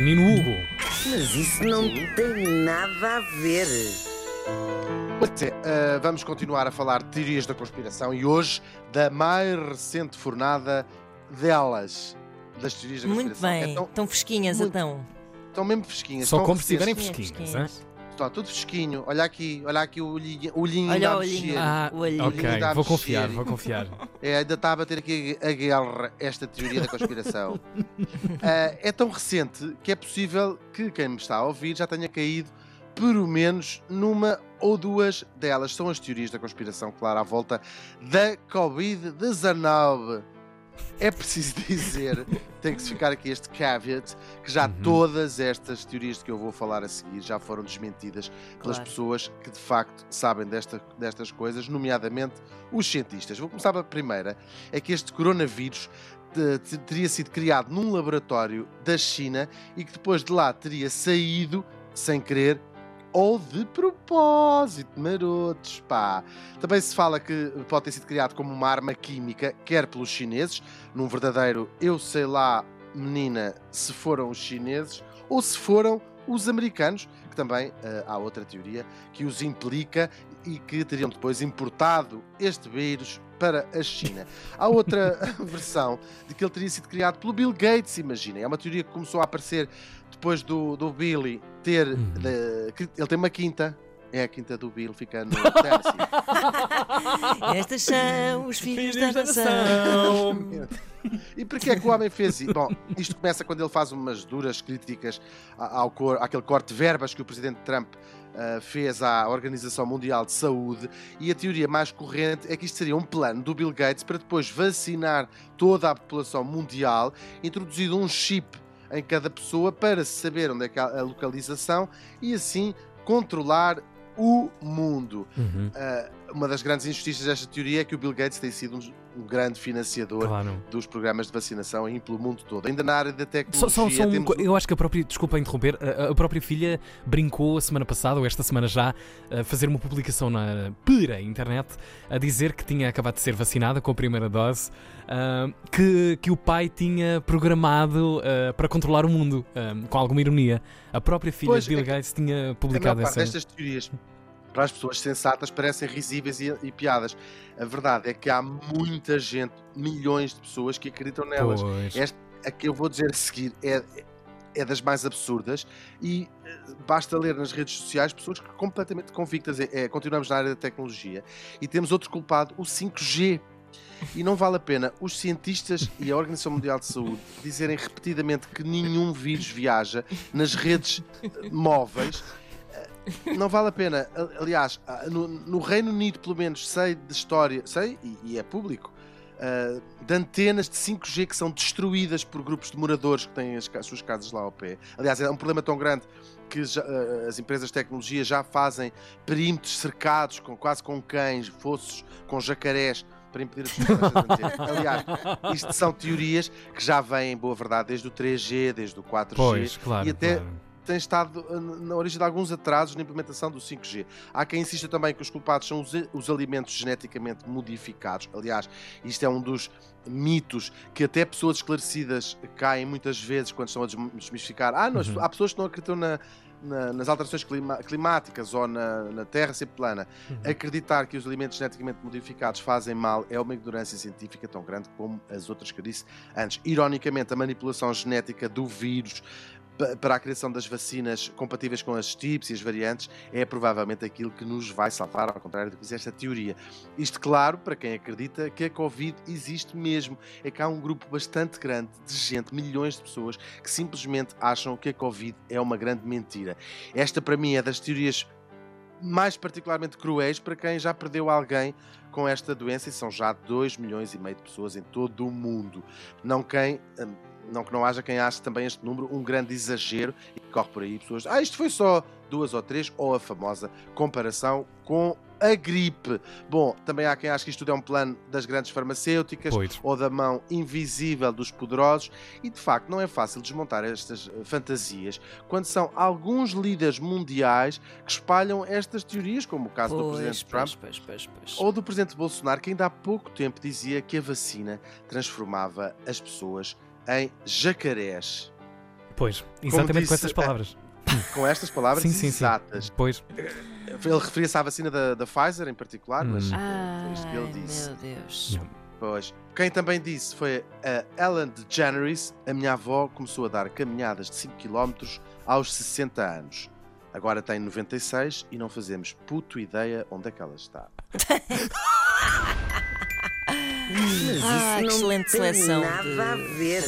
Menino Hugo. Mas isso não tem nada a ver. Pois é, ah, vamos continuar a falar de teorias da conspiração e hoje da mais recente fornada delas, das teorias da Muito conspiração. bem. Então, Estão fresquinhas muito- então. estão mesmo fresquinhas. Só como se estiverem recentes. fresquinhas. Tudo fresquinho. Olha aqui, olha aqui o olhinho, o olhinho Olha ainda o a olhinho. Ah, O olhinho. ok, a vou confiar, mexer. vou confiar. É, ainda está a bater aqui a guerra, esta teoria da conspiração. Ah, é tão recente que é possível que quem me está a ouvir já tenha caído pelo menos numa ou duas delas. São as teorias da conspiração, claro, à volta da Covid-19. É preciso dizer, tem que ficar aqui este caveat, que já Uhum. todas estas teorias de que eu vou falar a seguir já foram desmentidas pelas Claro. pessoas que de facto sabem desta- destas coisas, nomeadamente os cientistas. Vou começar pela primeira, é que este coronavírus te- te- teria sido criado num laboratório da China e que depois de lá teria saído sem querer ou de propósito, marotos, pá. Também se fala que pode ter sido criado como uma arma química, quer pelos chineses, num verdadeiro eu sei lá, menina, se foram os chineses, ou se foram os americanos, que também eh, há outra teoria que os implica e que teriam depois importado este vírus para a China. Há outra versão de que ele teria sido criado pelo Bill Gates, imaginem. É uma teoria que começou a aparecer depois do, do Billy ter. Uhum. que ele tem uma quinta. É a quinta do Bill, fica no Tennessee. Estas são os filhos, da Filhos da nação. nação. E porquê é que o homem fez isso? Bom, isto começa quando ele faz umas duras críticas ao cor, àquele corte de verbas que o presidente Trump ah, fez à Organização Mundial de Saúde. E a teoria mais corrente é que isto seria um plano do Bill Gates para depois vacinar toda a população mundial, introduzido um chip em cada pessoa para se saber onde é a localização e assim controlar o mundo. Uhum, Ah, uma das grandes injustiças desta teoria é que o Bill Gates tem sido um, um grande financiador claro. dos programas de vacinação aí pelo mundo todo. Ainda na área da Só, tecnologia só, só um temos eu acho que a própria, desculpa interromper, a, a própria filha brincou a semana passada, ou esta semana já, a fazer uma publicação na pura internet a dizer que tinha acabado de ser vacinada com a primeira dose, ah, que, que o pai tinha programado ah, para controlar o mundo, ah, com alguma ironia. A própria filha Pois, de Bill é Gates tinha a publicado parte essa. destas teorias para as pessoas sensatas parecem risíveis e, e piadas. A verdade é que há muita gente, milhões de pessoas que acreditam nelas. Pois. Esta, a que eu vou dizer a seguir é, é das mais absurdas e eh, basta ler nas redes sociais pessoas que completamente convictas. É, é, continuamos na área da tecnologia e temos outro culpado, o 5G. E não vale a pena os cientistas e a Organização Mundial de Saúde dizerem repetidamente que nenhum vírus viaja nas redes eh, móveis. Não vale a pena. Aliás, ah, no, no Reino Unido, pelo menos, sei de história, sei, e, e é público, ah, de antenas de 5G que são destruídas por grupos de moradores que têm as, as suas casas lá ao pé. Aliás, é um problema tão grande que já, ah, as empresas de tecnologia já fazem perímetros cercados, com, quase com cães, fossos, com jacarés, para impedir as pessoas. Aliás, isto são teorias que já vêm, em boa verdade, desde o 3G, desde o 4G Pois, claro. e até- claro. Tem estado uh, na origem de alguns atrasos na implementação do 5G. Há quem insista também que os culpados são os, os alimentos geneticamente modificados. Aliás, isto é um dos mitos que até pessoas esclarecidas caem muitas vezes quando estão a desm- desmistificar. Ah, não, Uhum. há pessoas que não acreditam na- na- nas alterações clima- climáticas ou na, na Terra ser plana. Uhum. Acreditar que os alimentos geneticamente modificados fazem mal é uma ignorância científica tão grande como as outras que eu disse antes. Ironicamente, a manipulação genética do vírus para a criação das vacinas compatíveis com as TIPs e as variantes é provavelmente aquilo que nos vai salvar, ao contrário do que diz esta teoria. Isto, claro, para quem acredita que a Covid existe mesmo. É que há um grupo bastante grande de gente, milhões de pessoas, que simplesmente acham que a Covid é uma grande mentira. Esta, para mim, é das teorias mais particularmente cruéis para quem já perdeu alguém com esta doença e são já 2 milhões e meio de pessoas em todo o mundo. Não quem hum, não que não haja quem ache também este número um grande exagero e que corre por aí pessoas, ah, isto foi só duas ou três, ou a famosa comparação com a gripe. Bom, também há quem ache que isto tudo é um plano das grandes farmacêuticas Pois. ou da mão invisível dos poderosos e de facto não é fácil desmontar estas eh, fantasias quando são alguns líderes mundiais que espalham estas teorias, como o caso do Pois, Presidente Trump pois, pois, pois, pois. ou do Presidente Bolsonaro, que ainda há pouco tempo dizia que a vacina transformava as pessoas em jacarés. Pois, exatamente com disse, essas palavras. Com estas palavras Sim, sim, sim. exatas. Pois, Ele referia-se à vacina da, da Pfizer em particular, mas Hum. Ai, foi isto que ele disse. meu Deus. Pois. Quem também disse foi a Ellen DeGeneres. A minha avó começou a dar caminhadas de 5 km aos 60 anos. Agora tem 96 e não fazemos puto ideia onde é que ela está. Mas isso Ah, não excelente tem seleção nada de- a ver.